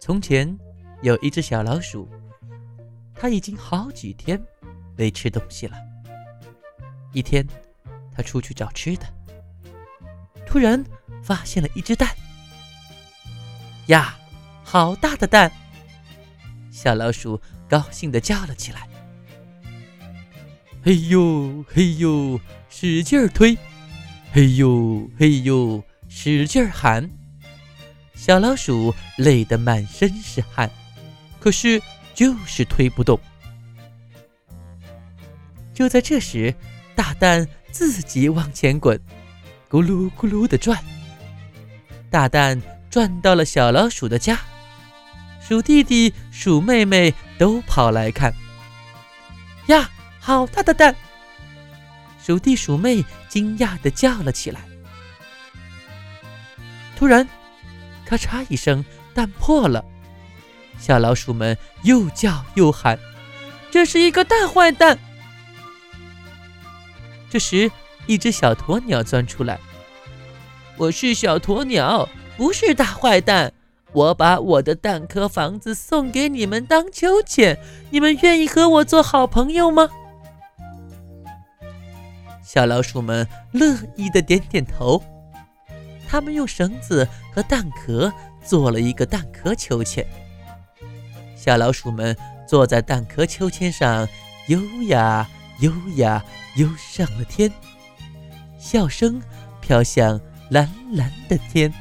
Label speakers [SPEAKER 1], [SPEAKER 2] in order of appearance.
[SPEAKER 1] 从前有一只小老鼠，它已经好几天没吃东西了。一天，它出去找吃的，突然发现了一只蛋。呀，好大的蛋！小老鼠高兴地叫了起来。嘿呦嘿呦，使劲儿推！嘿呦嘿呦，使劲儿喊！小老鼠累得满身是汗，可是就是推不动。就在这时，大蛋自己往前滚，咕噜咕噜地转。大蛋转到了小老鼠的家，鼠弟弟、鼠妹妹都跑来看。呀！好大的蛋！鼠弟鼠妹惊讶的叫了起来。突然，咔嚓一声，蛋破了。小老鼠们又叫又喊：“这是一个大坏蛋！”这时，一只小鸵鸟钻出来：“我是小鸵鸟，不是大坏蛋。我把我的蛋壳房子送给你们当秋千，你们愿意和我做好朋友吗？”小老鼠们乐意的点点头，他们用绳子和蛋壳做了一个蛋壳秋千。小老鼠们坐在蛋壳秋千上，悠呀悠呀游上了天，笑声飘向蓝蓝的天。